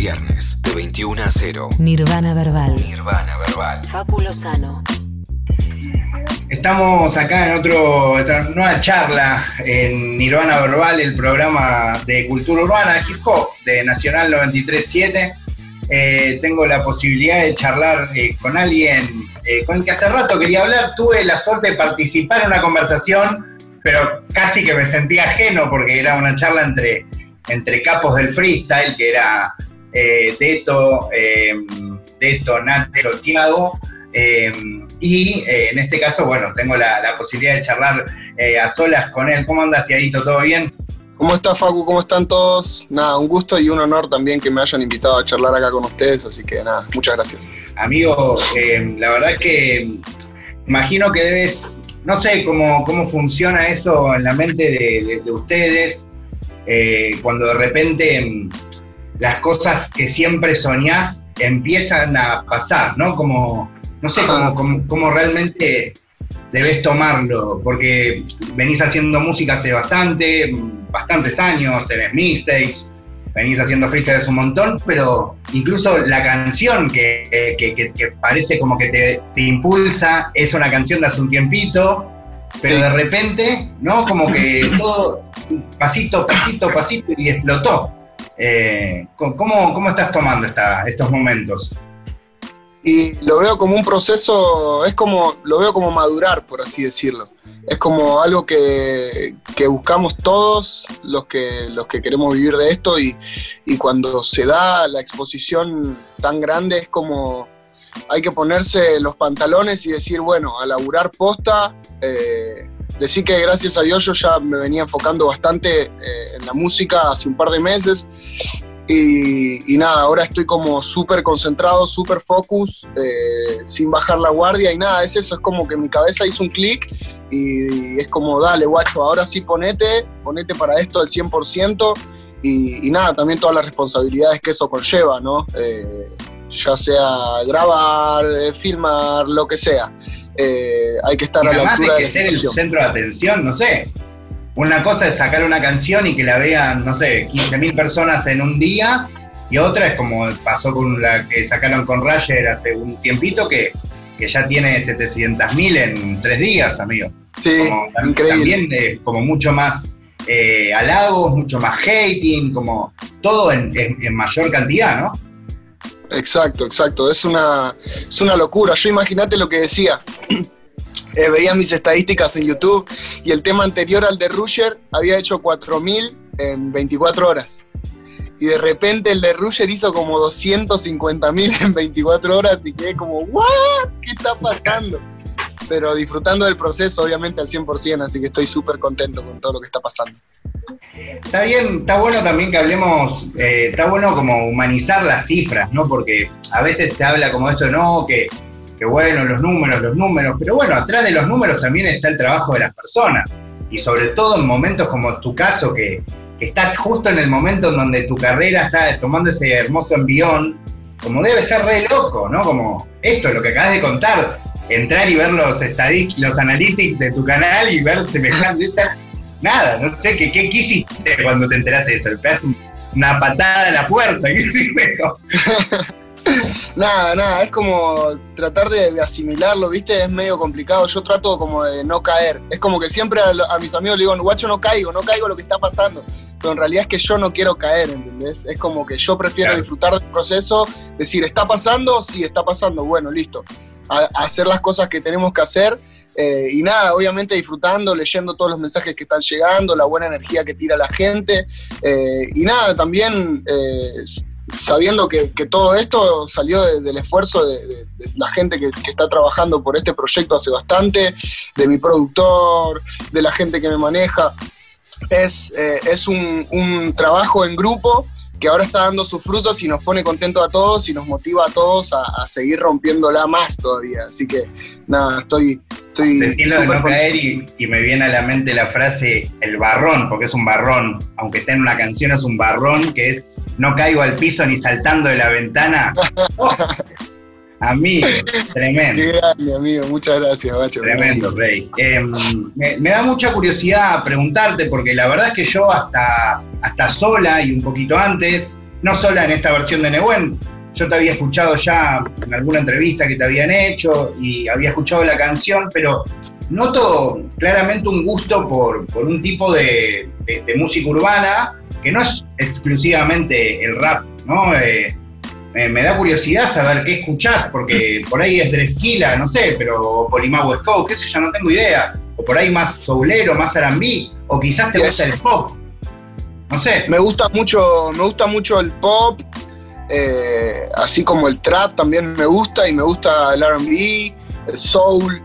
Viernes de 21 a 0. Nirvana Verbal. Nirvana Verbal. Fáculo Sano. Estamos acá en otro, otra nueva charla en Nirvana Verbal, el programa de cultura urbana, hip hop de Nacional 937. Eh, tengo la posibilidad de charlar eh, con alguien eh, con el que hace rato quería hablar. Tuve la suerte de participar en una conversación, pero casi que me sentía ajeno porque era una charla entre, entre capos del freestyle, que era Deto, Deto, Nacho, Tiago. y en este caso, bueno, tengo la, la posibilidad de charlar a solas con él. ¿Cómo andas, Tiadito? ¿Todo bien? ¿Cómo está Facu? ¿Cómo están todos? Nada, un gusto y un honor también que me hayan invitado a charlar acá con ustedes, así que nada, muchas gracias. Amigo, eh, la verdad es que imagino que debes, no sé cómo, cómo funciona eso en la mente de, ustedes, eh, cuando de repente las cosas que siempre soñás empiezan a pasar, ¿no? Como, no sé cómo, cómo realmente debes tomarlo, porque venís haciendo música hace bastante, bastantes años, tenés mixtapes, venís haciendo freestyles un montón, pero incluso la canción que, parece como que te, impulsa es una canción de hace un tiempito, pero de repente, ¿no? Como que todo pasito, pasito, pasito y explotó. Eh, ¿cómo, ¿Cómo estás tomando esta, estos momentos? y lo veo como un proceso, es como, lo veo como madurar, por así decirlo. Es como algo que, buscamos todos los que, los que queremos vivir de esto y, cuando se da la exposición tan grande es como hay que ponerse los pantalones y decir, bueno, a laburar posta, eh, decir que gracias a Dios yo ya me venía enfocando bastante eh, en la música hace un par de meses y, nada, ahora estoy como súper concentrado, súper focus, eh, sin bajar la guardia y nada, es eso, es como que mi cabeza hizo un clic y, es como, dale, guacho, ahora sí ponete, ponete para esto al 100% y, y nada, también todas las responsabilidades que eso conlleva, ¿no? Eh, ya sea grabar, eh, filmar, lo que sea. Hay que estar a la altura de que ser el centro de atención, no sé. Una cosa es sacar una canción y que la vean, no sé, 15.000 personas en un día, y otra es como pasó con la que sacaron con Rayer hace un tiempito, que, ya tiene 700.000 en tres días, amigo. Sí, increíble. También es como mucho más eh, halagos, mucho más hating, como todo en, mayor cantidad, ¿no? Exacto, exacto. Es una, es una locura. Yo imagínate lo que decía. Eh, veía mis estadísticas en YouTube y el tema anterior al de Rusher había hecho 4.000 en 24 horas. Y de repente el de Rusher hizo como 250.000 en 24 horas y quedé como, ¿what? ¿Qué está pasando? Pero disfrutando del proceso, obviamente al 100%, así que estoy súper contento con todo lo que está pasando. Está bien, está bueno también que hablemos, eh, está bueno como humanizar las cifras, ¿no? Porque a veces se habla como esto, no, que bueno, los números, los números, pero bueno, atrás de los números también está el trabajo de las personas. Y sobre todo en momentos como tu caso, que, estás justo en el momento en donde tu carrera está tomando ese hermoso envión, como debe ser re loco, ¿no? Como esto, lo que acabas de contar, entrar y ver los los analytics de tu canal y ver semejante, nada, no sé, ¿qué, qué, hiciste cuando te enteraste de eso? ¿Le una patada a la puerta? ¿Qué hiciste? nada, nada, es como tratar de, asimilarlo, ¿viste? Es medio complicado. Yo trato como de no caer. Es como que siempre a, mis amigos le digo, guacho, no caigo, no caigo lo que está pasando. Pero en realidad es que yo no quiero caer, ¿entendés? Es como que yo prefiero disfrutar del proceso, decir, ¿está pasando? Sí, está pasando, bueno, listo. hacer las cosas que tenemos que hacer. Eh, y nada, obviamente disfrutando, leyendo todos los mensajes que están llegando, la buena energía que tira la gente. Eh, y nada, también eh, sabiendo que, todo esto salió del esfuerzo de, la gente que, está trabajando por este proyecto hace bastante, de mi productor, de la gente que me maneja. Es, eh, es un, trabajo en grupo que ahora está dando sus frutos y nos pone contentos a todos y nos motiva a todos a, seguir rompiéndola más todavía. Así que nada, estoy... estoy de no caer y, y, me viene a la mente la frase el barrón, porque es un barrón, aunque esté en una canción es un barrón, que es no caigo al piso ni saltando de la ventana. amigo, tremendo. Qué grande, amigo, muchas gracias, Bacho. Tremendo, Rey. Em, me, da mucha curiosidad preguntarte, porque la verdad es que yo hasta, hasta sola y un poquito antes, no solo en esta versión de Nehuen, yo te había escuchado ya en alguna entrevista que te habían hecho y había escuchado la canción, pero noto claramente un gusto por, por un tipo de, de- de música urbana que no es exclusivamente el rap, ¿no? Eh, me, me da curiosidad saber qué escuchás, porque por ahí es Drefkila, no sé, pero o Polimau Scout, qué sé yo, no tengo idea. O por ahí más soulero, más R&B, o quizás te Yes. gusta el pop. No sé. Me gusta mucho, me gusta mucho el pop, eh, así como el trap también me gusta y me gusta el R&B, el soul,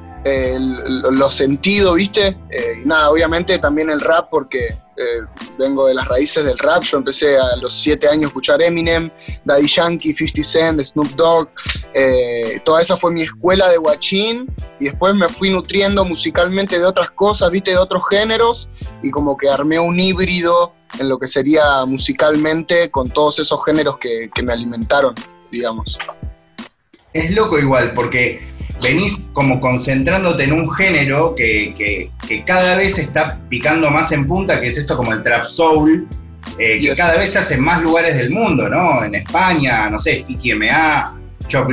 los sentidos, ¿viste? Eh, y nada, obviamente también el rap porque eh, vengo de las raíces del rap. Yo empecé a los siete años a escuchar Eminem, Daddy Yankee, 50 Cent, Snoop Dogg. eh, toda esa fue mi escuela de guachín y después me fui nutriendo musicalmente de otras cosas, ¿viste? De otros géneros y como que armé un híbrido en lo que sería musicalmente con todos esos géneros que, que me alimentaron, digamos. Es loco igual, porque venís como concentrándote en un género que, que- que cada vez está picando más en punta, que es esto como el trap soul, eh, que Yes. cada vez se hace en más lugares del mundo, ¿no? En España, no sé, Tiki MA, Chop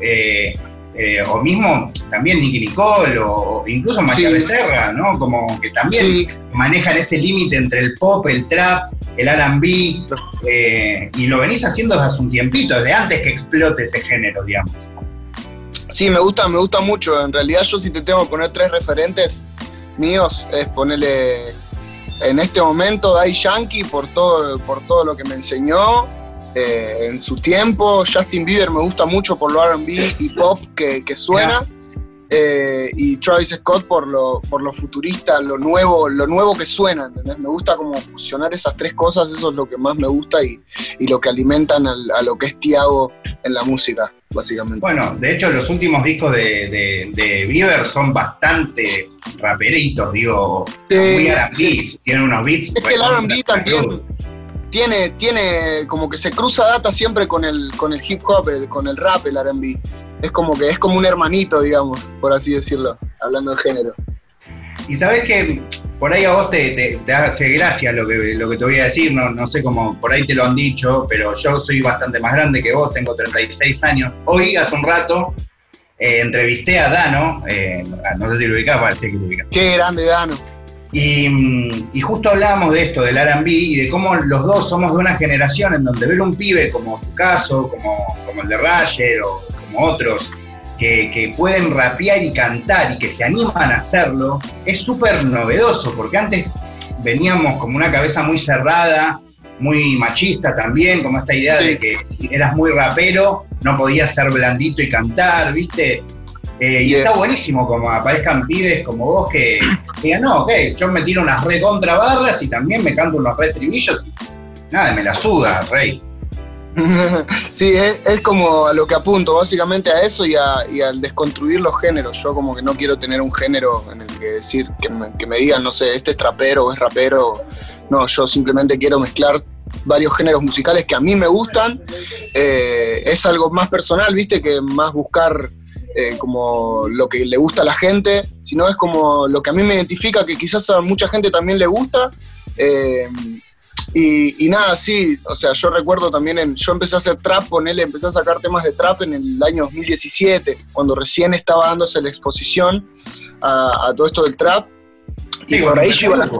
eh, eh, o mismo también Nicky Nicole, o, o incluso María Sí. Becerra, ¿no? Como que también Sí, manejan ese límite entre el pop, el trap, el RB, eh, y lo venís haciendo desde hace un tiempito, desde antes que explote ese género, digamos. Sí, me gusta, me gusta mucho. En realidad yo si te tengo que poner tres referentes míos, es ponerle en este momento Dai Yankee por todo, por todo lo que me enseñó eh, en su tiempo. Justin Bieber me gusta mucho por lo RB y pop que, que suena. Eh, y Travis Scott por lo, por lo futurista, lo nuevo, lo nuevo que suena, ¿entendés? Me gusta como fusionar esas tres cosas, eso es lo que más me gusta y, y lo que alimentan al- a lo que es Tiago en la música, básicamente. Bueno, de hecho los últimos discos de, de, de Bieber son bastante raperitos, digo, muy R&B, sí. tienen unos beats. Es que el R&B también tiene, tiene como que se cruza data siempre con el, con el hip hop, el- con el rap, el R&B. Es como que es como un hermanito, digamos, por así decirlo, hablando de género. Y sabes que por ahí a vos te, te- te hace gracia lo que, lo que te voy a decir, no, no sé cómo por ahí te lo han dicho, pero yo soy bastante más grande que vos, tengo 36 años. Hoy, hace un rato, eh, entrevisté a Dano, eh, no sé si lo ubicás, parece que lo ubicás. Qué grande Dano. Y, y justo hablábamos de esto, del RB, y de cómo los dos somos de una generación en donde ver un pibe como tu caso, como, como el de Rayer o como otros, que, que pueden rapear y cantar y que se animan a hacerlo, es súper novedoso, porque antes veníamos como una cabeza muy cerrada, muy machista también, como esta idea Sí. de que si eras muy rapero, no podías ser blandito y cantar, ¿viste? Eh, y Yeah. está buenísimo como aparezcan pibes como vos que digan, no, ok, yo me tiro unas re contra barras y también me canto unos re estribillos y nada, me la suda, rey. sí, es, como a lo que apunto, básicamente a eso y, al desconstruir los géneros. Yo como que no quiero tener un género en el que decir, que me, que me digan, no sé, este es trapero o es rapero. No, yo simplemente quiero mezclar varios géneros musicales que a mí me gustan. Eh, es algo más personal, viste, que más buscar eh, como lo que le gusta a la gente, sino es como lo que a mí me identifica, que quizás a mucha gente también le gusta. Eh, y, y nada, sí, o sea, yo recuerdo también, en, yo empecé a hacer trap, con él, empecé a sacar temas de trap en el año 2017, cuando recién estaba dándose la exposición a, a todo esto del trap. Y por ahí yo iba a las-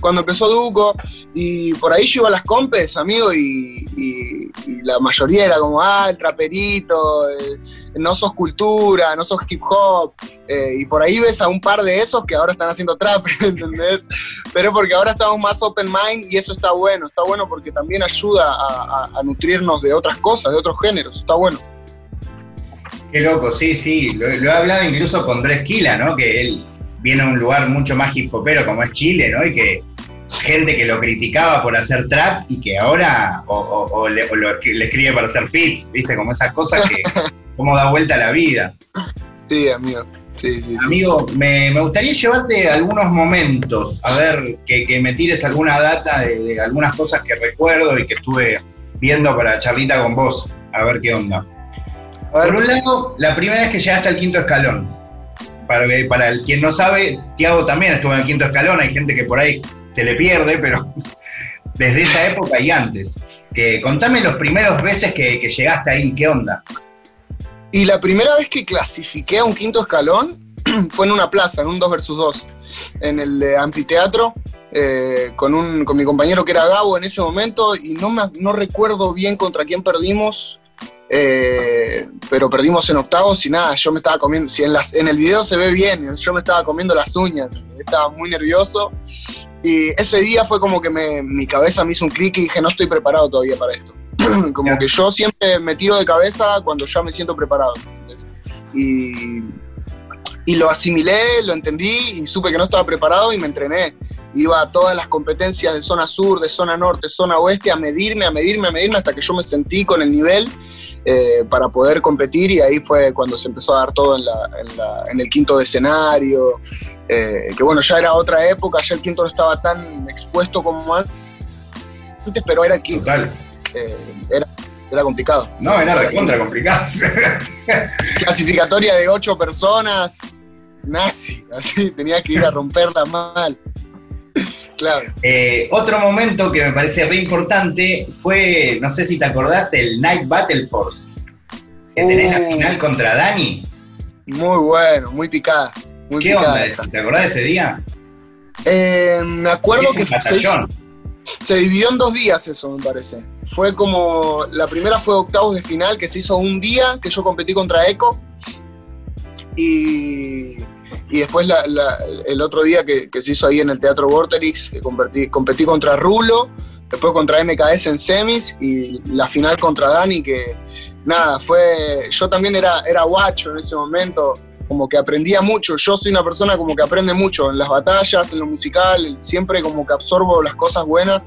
cuando empezó Duco, y por ahí yo iba a las compes, amigo, y, y- y la mayoría era como, ah, el traperito, eh, no sos cultura, no sos hip hop, eh, y por ahí ves a un par de esos que ahora están haciendo trap, ¿entendés? Pero porque ahora estamos más open mind y eso está bueno, está bueno porque también ayuda a, a- a nutrirnos de otras cosas, de otros géneros, está bueno. Qué loco, sí, sí, lo, lo he hablado incluso con Dres Kila, ¿no? Que él viene a un lugar mucho más hip hopero como es Chile, ¿no? Y que gente que lo criticaba por hacer trap y que ahora o, o- o le, o lo escri- le escribe para hacer fits, ¿viste? Como esas cosas que como da vuelta la vida. Sí, amigo. Sí, sí, sí. Amigo, me, me gustaría llevarte algunos momentos, a ver, que, que me tires alguna data de, de algunas cosas que recuerdo y que estuve viendo para charlita con vos, a ver qué onda. Por un lado, la primera vez que llegaste al quinto escalón. Para, para el quien no sabe, Tiago también estuvo en el quinto escalón, hay gente que por ahí se le pierde, pero desde esa época y antes. Que contame los primeros veces que, que llegaste ahí, ¿qué onda? Y la primera vez que clasifiqué a un quinto escalón fue en una plaza, en un 2 versus 2, en el de anfiteatro, eh, con, un, con mi compañero que era Gabo en ese momento, y no, me, no recuerdo bien contra quién perdimos, eh, pero perdimos en octavos y nada, yo me estaba comiendo, si en, las, en el video se ve bien, yo me estaba comiendo las uñas, estaba muy nervioso. Y ese día fue como que me, mi cabeza me hizo un clic y dije, no estoy preparado todavía para esto. como que yo siempre me tiro de cabeza cuando ya me siento preparado. Y, y lo asimilé, lo entendí y supe que no estaba preparado y me entrené. Iba a todas las competencias de zona sur, de zona norte, zona oeste, a medirme, a medirme, a medirme hasta que yo me sentí con el nivel eh, para poder competir y ahí fue cuando se empezó a dar todo en, la, en, la, en el quinto de escenario, eh, que bueno, ya era otra época, ya el quinto no estaba tan expuesto como antes, pero era el quinto. Eh, era, era complicado. No, era recontra complicado. Clasificatoria de ocho personas, nazi, así, tenía que ir a romperla mal. Claro. Eh, otro momento que me parece re importante fue, no sé si te acordás, el Night Battle Force. Que tenés la Uh. final contra Dani. Muy bueno, muy picada. Muy ¿Qué picada onda? esa. ¿Te acordás de ese día? Eh, me acuerdo Es que se, hizo-. Se dividió en dos días eso, me parece. Fue como, la primera fue octavos de final, que se hizo un día, que yo competí contra Eco. Y, y después la- el otro día que, que se hizo ahí en el Teatro Vorterix, que competí, competí contra Rulo, después contra MKS en semis y la final contra Dani, que nada, fue, yo también era, era guacho en ese momento, como que aprendía mucho, yo soy una persona como que aprende mucho en las batallas, en lo musical, siempre como que absorbo las cosas buenas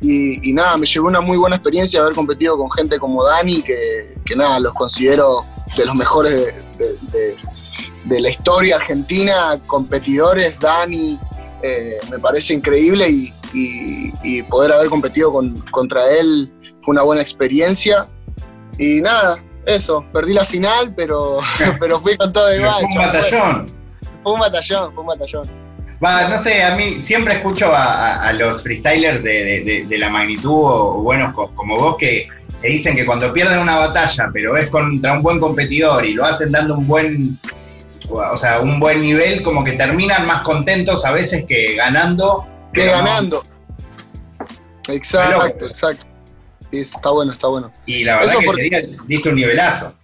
y, y nada, me llevó una muy buena experiencia haber competido con gente como Dani, que, que nada, los considero de los mejores de, de- de- de la historia argentina, competidores, Dani, eh, me parece increíble y, y- y poder haber competido con- contra él fue una buena experiencia. Y nada, eso, perdí la final, pero, pero fui con todo Pero fue un batallón. Fue un batallón, fue un batallón. Va, no sé, a mí siempre escucho a, a- a los freestylers de, de- de- de la magnitud o, buenos co- como vos que, que dicen que cuando pierden una batalla, pero es contra un buen competidor y lo hacen dando un buen, o sea, un buen nivel, como que terminan más contentos a veces que ganando. Que no. ganando. Exacto, exacto. Está bueno, está bueno. Y la verdad Eso que por- ese día diste un nivelazo.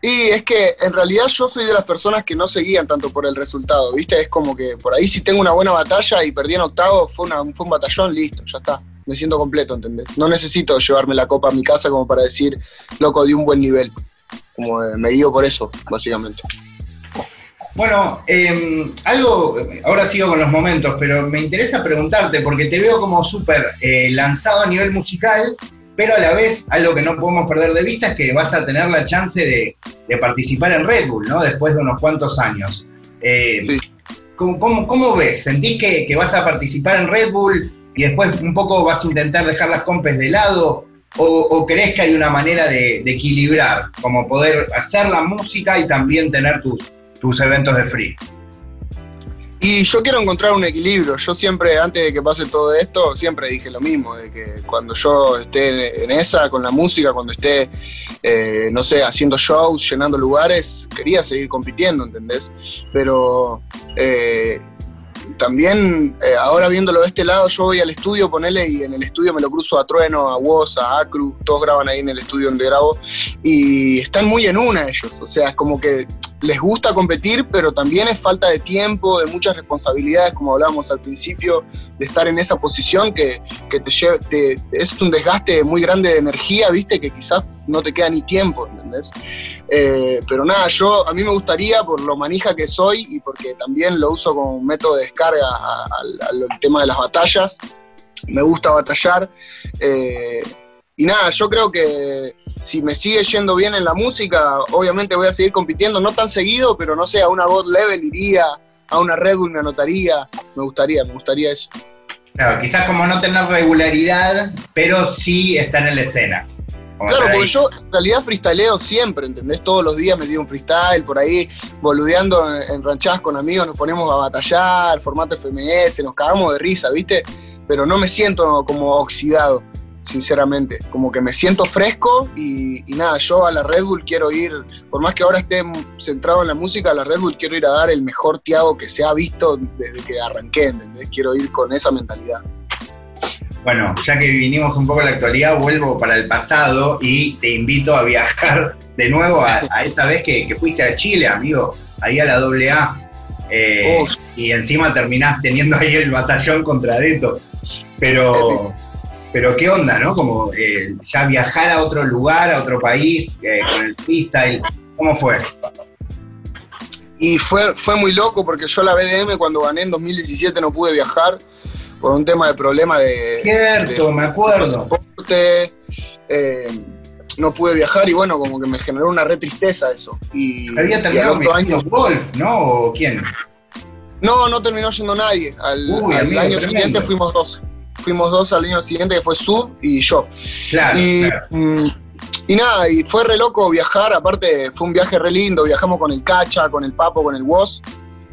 Y es que en realidad yo soy de las personas que no se guían tanto por el resultado, ¿viste? Es como que por ahí si tengo una buena batalla y perdí en octavo, fue, una, fue un batallón, listo, ya está. Me siento completo, ¿entendés? No necesito llevarme la copa a mi casa como para decir, loco, di un buen nivel. Como eh, me guío por eso, básicamente. Bueno, eh, algo, ahora sigo con los momentos, pero me interesa preguntarte, porque te veo como súper eh, lanzado a nivel musical, pero a la vez algo que no podemos perder de vista es que vas a tener la chance de, de participar en Red Bull, ¿no? Después de unos cuantos años. Eh, Sí. ¿cómo, cómo, cómo ves? ¿Sentís que, que vas a participar en Red Bull y después un poco vas a intentar dejar las compes de lado? ¿O, o crees que hay una manera de, de equilibrar, como poder hacer la música y también tener tus, tus eventos de free? Y yo quiero encontrar un equilibrio. Yo siempre, antes de que pase todo esto, siempre dije lo mismo, de que cuando yo esté en, esa, con la música, cuando esté, eh, no sé, haciendo shows, llenando lugares, quería seguir compitiendo, ¿entendés? Pero eh, también, eh, ahora viéndolo de este lado, yo voy al estudio, ponele, y en el estudio me lo cruzo a Trueno, a Woz, a Acru, todos graban ahí en el estudio donde grabo, y están muy en una ellos, o sea, es como que les gusta competir, pero también es falta de tiempo, de muchas responsabilidades, como hablábamos al principio, de estar en esa posición que, te, es un desgaste muy grande de energía, viste, que quizás no te queda ni tiempo, ¿entendés? Eh, pero nada, yo a mí me gustaría, por lo manija que soy y porque también lo uso como método de descarga al tema de las batallas, me gusta batallar. eh, y nada, yo creo que si me sigue yendo bien en la música, obviamente voy a seguir compitiendo, no tan seguido, pero no sé, a una God Level iría, a una Red Bull me anotaría, me gustaría, me gustaría eso. Claro, quizás como no tener regularidad, pero sí estar en la escena. Claro, porque yo en realidad freestyleo siempre, ¿entendés? Todos los días me tiro un freestyle, por ahí boludeando en, en ranchadas con amigos, nos ponemos a batallar, formato FMS, nos cagamos de risa, ¿viste? Pero no me siento como oxidado. Sinceramente. Como que me siento fresco y, y, nada, yo a la Red Bull quiero ir, por más que ahora esté centrado en la música, a la Red Bull quiero ir a dar el mejor Tiago que se ha visto desde que arranqué, ¿entendés? Quiero ir con esa mentalidad. Bueno, ya que vinimos un poco a la actualidad, vuelvo para el pasado y te invito a viajar de nuevo a, a esa vez que, que, fuiste a Chile, amigo, ahí a la AA. Eh, y encima terminás teniendo ahí el batallón contra Deto. Pero, pero qué onda, ¿no? Como eh, ya viajar a otro lugar, a otro país, eh, con el freestyle, ¿cómo fue? Y fue, fue muy loco porque yo la BDM cuando gané en 2017 no pude viajar por un tema de problema de... Cierto, de, me acuerdo. De eh, no pude viajar y bueno, como que me generó una re tristeza eso. Y, Había terminado y año, Golf, ¿no? ¿O quién? No, no terminó yendo nadie. Al, Uy, al amigo, año tremendo. siguiente fuimos dos. Fuimos dos al año siguiente, que fue Sub y yo. Claro, y, claro. Mm, y nada, y fue re loco viajar, aparte fue un viaje re lindo, viajamos con el Cacha, con el Papo, con el Woz,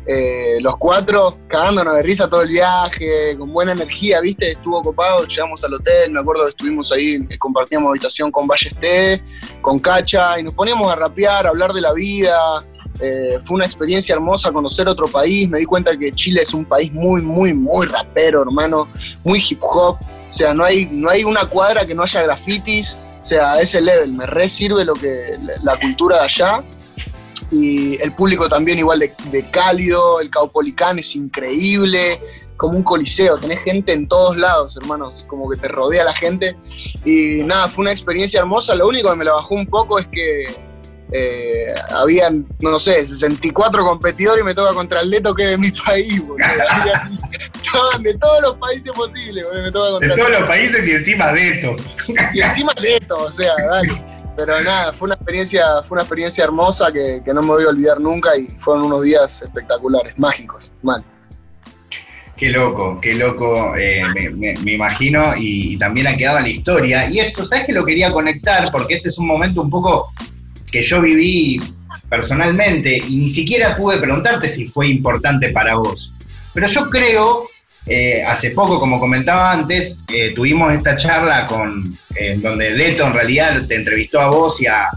eh, los cuatro cagándonos de risa todo el viaje, con buena energía, ¿viste? Estuvo copado, llegamos al hotel, me acuerdo que estuvimos ahí, eh, compartíamos habitación con Ballesté, con Cacha, y nos poníamos a rapear, a hablar de la vida. Eh, fue una experiencia hermosa conocer otro país, me di cuenta que Chile es un país muy, muy, muy rapero, hermano, muy hip hop, o sea, no hay, no hay una cuadra que no haya grafitis, o sea, a ese level. Me re sirve lo que, la cultura de allá. Y el público también igual de, de, cálido, el Caupolicán es increíble, como un coliseo, tenés gente en todos lados, hermanos, como que te rodea la gente. Y nada, fue una experiencia hermosa, lo único que me la bajó un poco es que eh, habían, no sé, 64 competidores y me toca contra el Leto que es de mi país, boludo. Estaban de todos los países posibles, boludo. Me toca contra de todos los países y encima Leto. Y encima Leto, o sea, dale. Pero nada, fue una experiencia, fue una experiencia hermosa que, que, no me voy a olvidar nunca y fueron unos días espectaculares, mágicos, mal. Qué loco, qué loco, eh, me, me, me, imagino, y, y, también ha quedado en la historia. Y esto, ¿sabes que lo quería conectar? Porque este es un momento un poco que yo viví personalmente y ni siquiera pude preguntarte si fue importante para vos. Pero yo creo, eh, hace poco, como comentaba antes, eh, tuvimos esta charla con, eh, donde Deto en realidad te entrevistó a vos y a,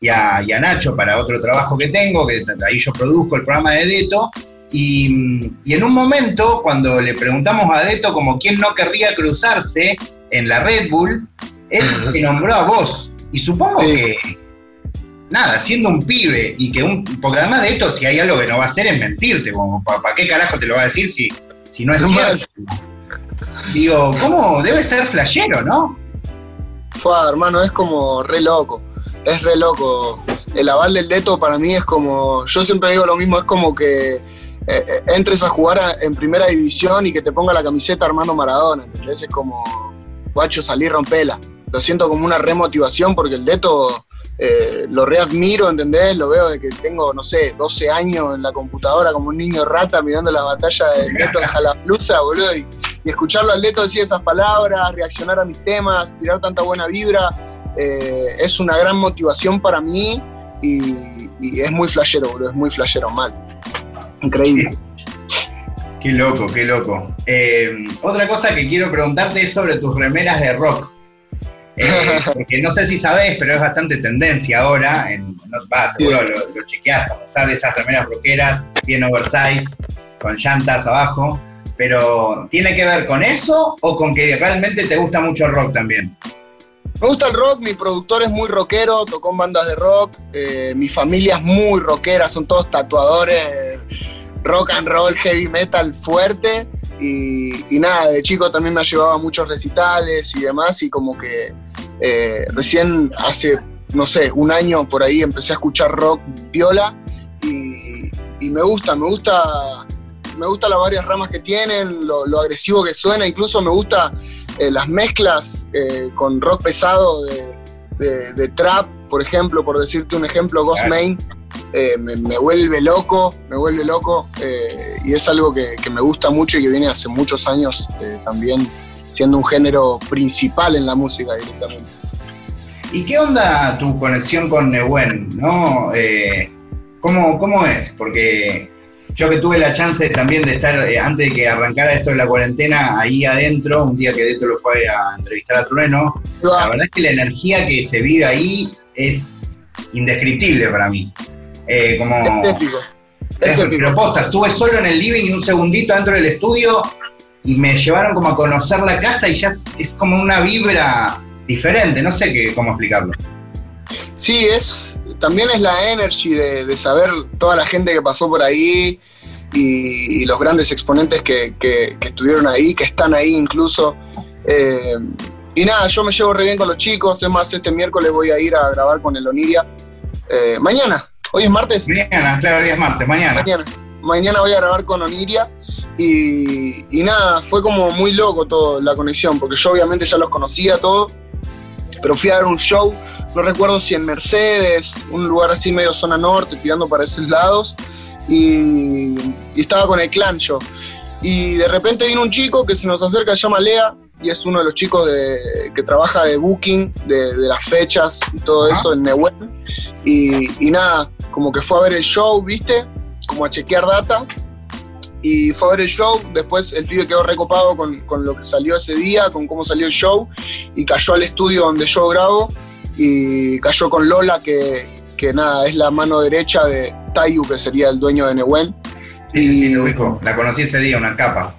y, a, y a, Nacho para otro trabajo que tengo, que ahí yo produzco el programa de Deto. Y, y, en un momento, cuando le preguntamos a Deto como quién no querría cruzarse en la Red Bull, él te nombró a vos. Y supongo sí. que, nada, siendo un pibe y que un. Porque además de esto, si hay algo que no va a hacer es mentirte, como ¿para pa qué carajo te lo va a decir si, si no es no cierto? Más. Digo, ¿cómo? Debe ser flashero, ¿no? Fue, hermano, es como re loco. Es re loco. El aval del Deto para mí es como. Yo siempre digo lo mismo, es como que eh, entres a jugar a, en primera división y que te ponga la camiseta Armando Maradona, ¿entendés? Es como, guacho, salí, rompela. Lo siento como una remotivación porque el Deto eh, lo readmiro, ¿entendés? Lo veo de que tengo, no sé, 12 años en la computadora como un niño rata mirando la batalla del Leto en Jalaplusa, boludo, y, y, escucharlo al Leto decir esas palabras, reaccionar a mis temas, tirar tanta buena vibra, eh, es una gran motivación para mí y, y, es muy flashero, boludo, es muy flashero, mal. Increíble. Qué loco, qué loco. Eh, otra cosa que quiero preguntarte es sobre tus remeras de rock. Eh, porque no sé si sabés, pero es bastante tendencia ahora, en, no, va, seguro lo, lo chequeás, sabes, esas remeras rockeras, bien oversize, con llantas abajo, pero ¿tiene que ver con eso o con que realmente te gusta mucho el rock también? Me gusta el rock, mi productor es muy rockero, tocó en bandas de rock, eh, mi familia es muy rockera, son todos tatuadores, rock and roll, heavy metal fuerte. Y, y, nada, de chico también me ha llevado a muchos recitales y demás, y como que eh, recién hace, no sé, un año por ahí empecé a escuchar rock viola y, y me gusta, me gusta, me gusta las varias ramas que tienen, lo, lo agresivo que suena, incluso me gusta eh, las mezclas eh, con rock pesado de, de, de, trap, por ejemplo, por decirte un ejemplo, Ghost Main. Eh, me, me, vuelve loco, me vuelve loco eh, y es algo que, que, me gusta mucho y que viene hace muchos años eh, también siendo un género principal en la música directamente. ¿Y qué onda tu conexión con Nehuen? ¿no? ¿cómo, ¿Cómo es? Porque yo que tuve la chance también de estar, eh, antes de que arrancara esto de la cuarentena, ahí adentro, un día que Deto lo fue a entrevistar a Trueno, la verdad es que la energía que se vive ahí es indescriptible para mí. Eh, como, Es épico. Es épico. pero posta, estuve solo en el living y un segundito dentro del estudio y me llevaron como a conocer la casa y ya es, es como una vibra diferente, no sé qué, cómo explicarlo. Sí, es, también es la energy de, de saber toda la gente que pasó por ahí y, y los grandes exponentes que, que- que estuvieron ahí, que están ahí incluso. Eh, y nada, yo me llevo re bien con los chicos, es más, este miércoles voy a ir a grabar con el Oniria. Eh, mañana, hoy es martes. Mañana, claro, hoy es martes, mañana. Mañana. Mañana voy a grabar con Oniria y, y nada, fue como muy loco todo la conexión, porque yo obviamente ya los conocía todo, pero fui a dar un show, no recuerdo si en Mercedes, un lugar así medio zona norte, tirando para esos lados, y, y estaba con el clan yo. Y de repente vino un chico que se nos acerca, se llama Lea, y es uno de los chicos de- que trabaja de booking, de, de las fechas y todo eso en Neuquén. Y, y nada, como que fue a ver el show, ¿viste? Como a chequear data. Y fue a ver el show, después el pibe quedó recopado con, con lo que salió ese día, con cómo salió el show, y cayó al estudio donde yo grabo, y cayó con Lola, que, que nada, es la mano derecha de Tayu, que sería el dueño de Neuquén. Sí, sí, sí, Y- ubico. La conocí ese día, una capa.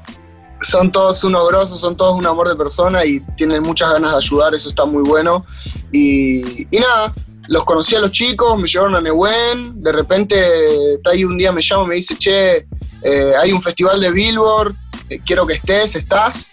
son todos unos grosos, son todos un amor de persona y tienen muchas ganas de ayudar, eso está muy bueno. Y, y nada, los conocí a los chicos, me llevaron a Neuquén, de repente Tai un día me llama y me dice, che, eh, hay un festival de Billboard, eh, quiero que estés, ¿estás?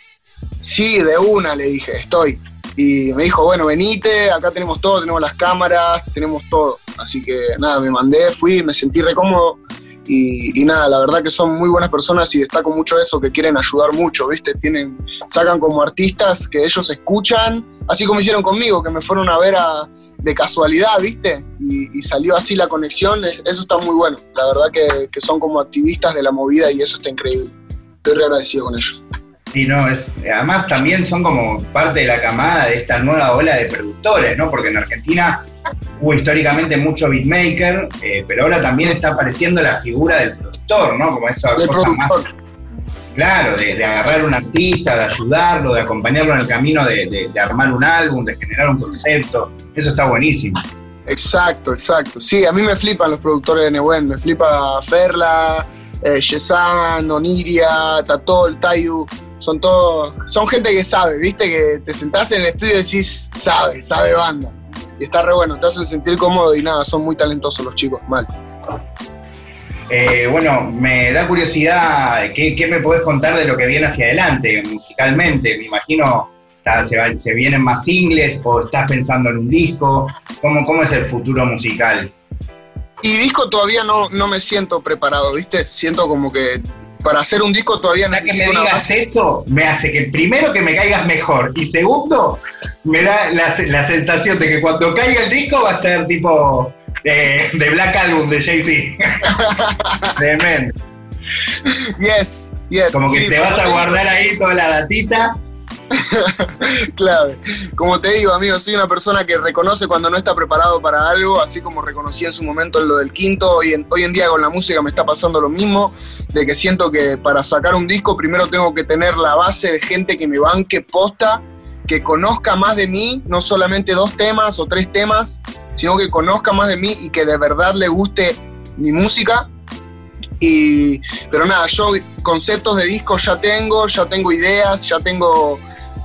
Sí, de una, le dije, estoy. Y me dijo, bueno, venite, acá tenemos todo, tenemos las cámaras, tenemos todo. Así que nada, me mandé, fui, me sentí re cómodo. Y, y nada, la verdad que son muy buenas personas y destaco mucho eso, que quieren ayudar mucho, ¿viste? Tienen, sacan como artistas que ellos escuchan, así como hicieron conmigo, que me fueron a ver a- de casualidad, ¿viste? Y, y salió así la conexión, es- eso está muy bueno. La verdad que, que son como activistas de la movida y eso está increíble. Estoy re agradecido con ellos. Sí, no, es, además también son como parte de la camada de esta nueva ola de productores, ¿no? Porque en Argentina hubo históricamente mucho beatmaker, eh, pero ahora también está apareciendo la figura del productor, ¿no? Como esa más. Claro, de, agarrar a un artista, de ayudarlo, de acompañarlo en el camino de, armar un álbum, de generar un concepto. Eso está buenísimo. Exacto, exacto. Sí, a mí me flipan los productores de Neuquén, me flipa Ferla, eh, Yesan, Oniria, Tatol, Tayu, son todos, son gente que sabe, viste, que te sentás en el estudio y decís, sabe, sabe banda. Y está re bueno, te hacen sentir cómodo y nada, son muy talentosos los chicos, mal. Eh, bueno, me da curiosidad, ¿qué, qué me podés contar de lo que viene hacia adelante musicalmente? Me imagino, está- se, va- se vienen más singles o estás pensando en un disco. ¿Cómo, cómo es el futuro musical? Y disco todavía no, no me siento preparado, viste, siento como que para hacer un disco todavía Ya que me necesito digas base. esto, me hace que primero que me caigas mejor y segundo, me da la, la sensación de que cuando caiga el disco va a ser tipo de, de Black Album de Jay-Z. Tremendo. Yes, yes. Como que sí, te vas a guardar ahí toda la datita. Clave. Como te digo, amigo, soy una persona que reconoce cuando no está preparado para algo, así como reconocí en su momento en lo del quinto. Hoy en, hoy en día con la música me está pasando lo mismo, de que siento que para sacar un disco primero tengo que tener la base de gente que me banque posta, que conozca más de mí, no solamente dos temas o tres temas, sino que conozca más de mí y que de verdad le guste mi música. Y, pero nada, yo conceptos de discos ya tengo, ya tengo ideas, ya tengo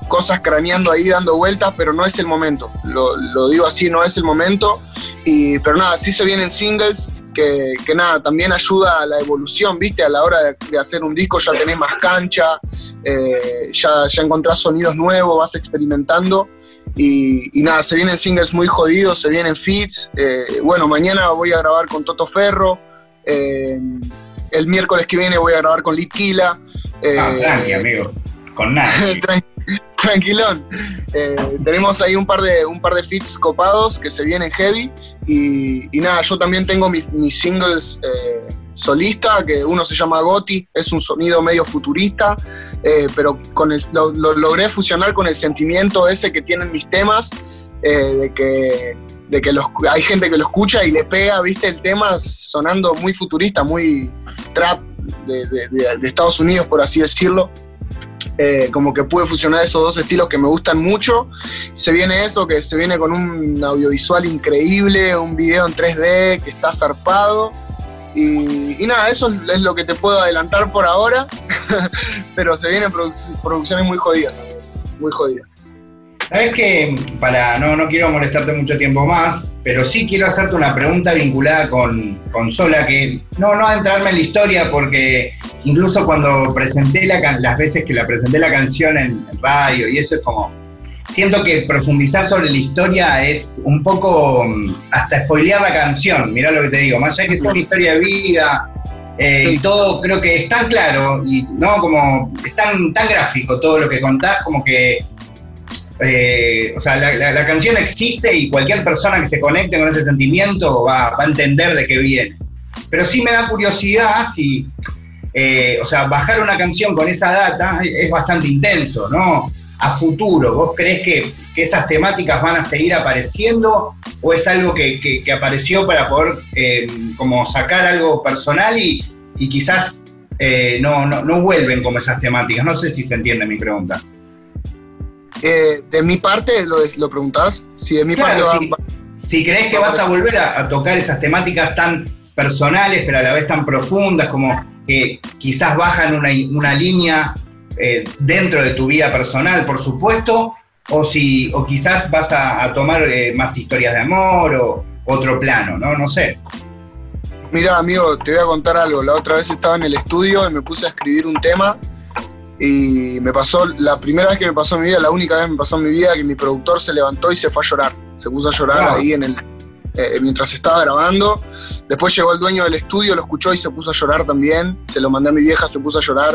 cosas craneando ahí, dando vueltas, pero no es el momento. Lo, lo digo así, no es el momento. Y, pero nada, sí se vienen singles, que, que nada, también ayuda a la evolución, ¿viste? A la hora de, de hacer un disco ya tenés más cancha, eh, ya, ya encontrás sonidos nuevos, vas experimentando. Y, y nada, se vienen singles muy jodidos, se vienen feats. Eh, bueno, mañana voy a grabar con Toto Ferro. eh, el miércoles que viene voy a grabar con Litquila. Ah, tranqui, amigo. Con nada. Tran- Tranquilón. Eh, tenemos ahí un par de un par de feats copados que se vienen heavy. Y, y nada, yo también tengo mis, mis singles eh, solista, que uno se llama Goti, es un sonido medio futurista, eh, pero con el- lo, lo logré fusionar con el sentimiento ese que tienen mis temas, eh, de que, de que los, hay gente que lo escucha y le pega, viste, el tema sonando muy futurista, muy trap, de- de Estados Unidos, por así decirlo. Eh, como que pude fusionar esos dos estilos que me gustan mucho. Se viene eso, que se viene con un audiovisual increíble, un video en 3D que está zarpado. Y, nada, eso es lo que te puedo adelantar por ahora, pero se vienen produ- producciones muy jodidas, muy jodidas. Sabes que para no, no quiero molestarte mucho tiempo más, pero sí quiero hacerte una pregunta vinculada con, con Sola, que no, no adentrarme en la historia, porque incluso cuando presenté la las veces que la presenté la canción en, en radio y eso es como. Siento que profundizar sobre la historia es un poco mm, hasta spoilear la canción, mirá lo que te digo, más allá de que sea una historia de vida eh, y todo, creo que es tan claro y no como es tan, tan gráfico todo lo que contás, como que eh, o sea, la, la- la canción existe y cualquier persona que se conecte con ese sentimiento va, va a entender de qué viene. Pero sí me da curiosidad si, eh, o sea, bajar una canción con esa data es, es bastante intenso, ¿no? A futuro, ¿vos crees que, que esas temáticas van a seguir apareciendo o es algo que, que- que apareció para poder eh, como sacar algo personal y, y quizás eh, no, no, no vuelven como esas temáticas? No sé si se entiende mi pregunta. Eh, de mi parte, lo, lo preguntás, si de mi Claro, parte va- Si crees que vas a volver a, a tocar esas temáticas tan personales, pero a la vez tan profundas, como que quizás bajan una, una línea eh, dentro de tu vida personal, por supuesto, o si o quizás vas a, a tomar eh, más historias de amor o otro plano, ¿no? No sé. Mira, amigo, te voy a contar algo. La otra vez estaba en el estudio y me puse a escribir un tema y me pasó, la primera vez que me pasó en mi vida, la única vez que me pasó en mi vida, que mi productor se levantó y se fue a llorar. Se puso a llorar Wow. ahí en el, eh, mientras estaba grabando. Después llegó el dueño del estudio, lo escuchó y se puso a llorar también. Se lo mandé a mi vieja, se puso a llorar.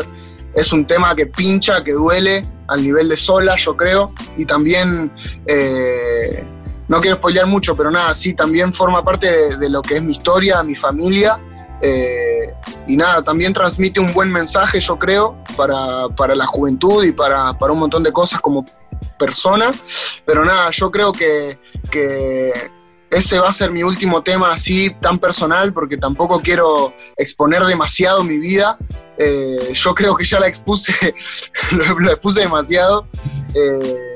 Es un tema que pincha, que duele al nivel de sola, yo creo. Y también, eh, no quiero spoilear mucho, pero nada, sí, también forma parte de, lo que es mi historia, mi familia. eh, y nada, también transmite un buen mensaje, yo creo, para, para la juventud y para, para un montón de cosas como persona. Pero nada, yo creo que ese va a ser mi último tema así tan personal porque tampoco quiero exponer demasiado mi vida. Eh, yo creo que ya la expuse, lo, lo expuse demasiado. Eh,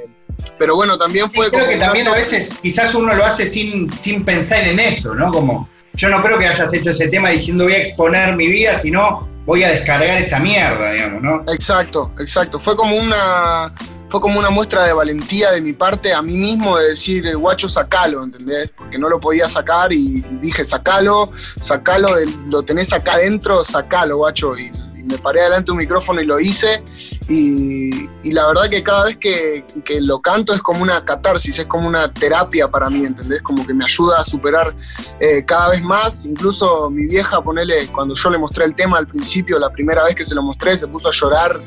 pero bueno, también fue Sí, creo como que también a veces quizás uno lo hace sin, sin pensar en eso, ¿no? Como yo no creo que hayas hecho ese tema diciendo voy a exponer mi vida, sino voy a descargar esta mierda, digamos, ¿no? Exacto, exacto. Fue como una fue como una muestra de valentía de mi parte a mí mismo de decir, "Eh, guacho, sacalo, ¿entendés? Porque no lo podía sacar y dije, sacalo, sacalo, lo tenés acá adentro, sacalo, guacho. Y, me paré delante de un micrófono y lo hice. Y, y la verdad que cada vez que, que lo canto es como una catarsis, es como una terapia para mí, ¿entendés? Como que me ayuda a superar eh, cada vez más. Incluso mi vieja, ponele, cuando yo le mostré el tema al principio, la primera vez que se lo mostré, se puso a llorar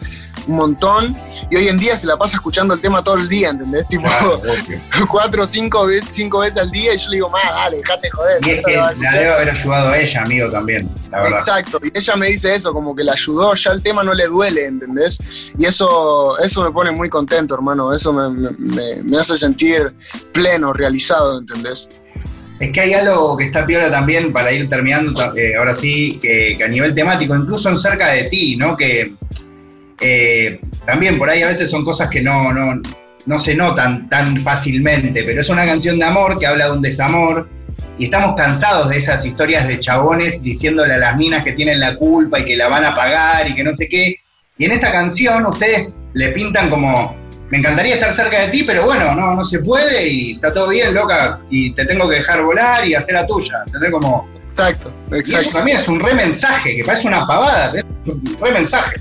un montón. Y hoy en día se la pasa escuchando el tema todo el día, ¿entendés? Tipo, Claro, cuatro o cinco veces, cinco veces al día. Y yo le digo, más, dale, dejate joder. Y es que la escuchar". debe haber ayudado a ella, amigo, también, la verdad. Exacto, y ella me dice eso, como que le ayudó, ya el tema no le duele, ¿entendés? Y eso, eso me pone muy contento, hermano, eso me, me- me- me hace sentir pleno, realizado, ¿entendés? Es que hay algo que está piola también para ir terminando, eh, ahora sí, que, que a nivel temático, incluso en cerca de ti, ¿no? Que eh, también por ahí a veces son cosas que no, no, no se notan tan fácilmente, pero es una canción de amor que habla de un desamor y estamos cansados de esas historias de chabones diciéndole a las minas que tienen la culpa y que la van a pagar y que no sé qué. Y en esta canción ustedes le pintan como, me encantaría estar cerca de ti, pero bueno, no, no se puede y está todo bien, loca, y te tengo que dejar volar y hacer la tuya. ¿Entendés? Como, Exacto, y eso exacto. también es un re mensaje, que parece una pavada, pero es un re mensaje.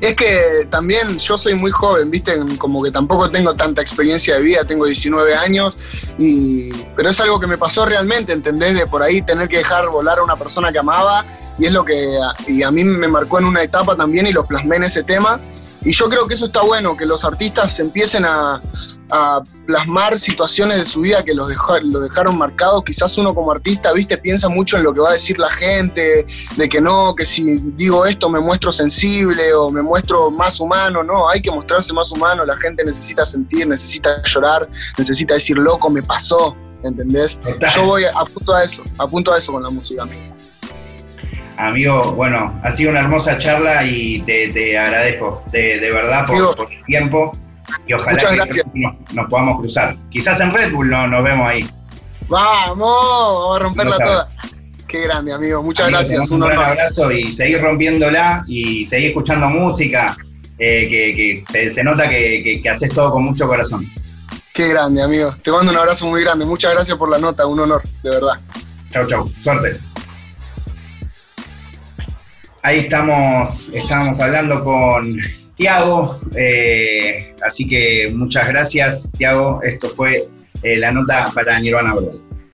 Es que también yo soy muy joven, ¿viste? Como que tampoco tengo tanta experiencia de vida, tengo 19 años, y... pero es algo que me pasó realmente, ¿entendés? De por ahí tener que dejar volar a una persona que amaba, y es lo que y a mí me marcó en una etapa también y lo plasmé en ese tema. Y yo creo que eso está bueno, que los artistas empiecen a, a plasmar situaciones de su vida que los, dejó- lo dejaron marcados. Quizás uno como artista, viste, piensa mucho en lo que va a decir la gente, de que no, que si digo esto me muestro sensible o me muestro más humano. No, hay que mostrarse más humano. La gente necesita sentir, necesita llorar, necesita decir, loco, me pasó. ¿Entendés? Total. Yo voy a, apunto a eso, apunto a eso con la música. amigo. Amigo, bueno, ha sido una hermosa charla y te, te agradezco de, de verdad por, Amigo. por el tiempo y ojalá que gracias. nos, nos podamos cruzar. Quizás en Red Bull no, nos vemos ahí. Vamos, vamos a romperla No toda. Qué grande, amigo. Muchas Amigo, gracias. Un gran abrazo y seguir rompiéndola y seguir escuchando música, eh, que, que se, se nota que, que- que haces todo con mucho corazón. Qué grande, amigo. Te mando un abrazo muy grande. Muchas gracias por la nota. Un honor, de verdad. Chau, chau. Suerte. Ahí estamos, estábamos hablando con Tiago, eh, así que muchas gracias, Tiago. Esto fue eh, la nota para Nirvana Verbal.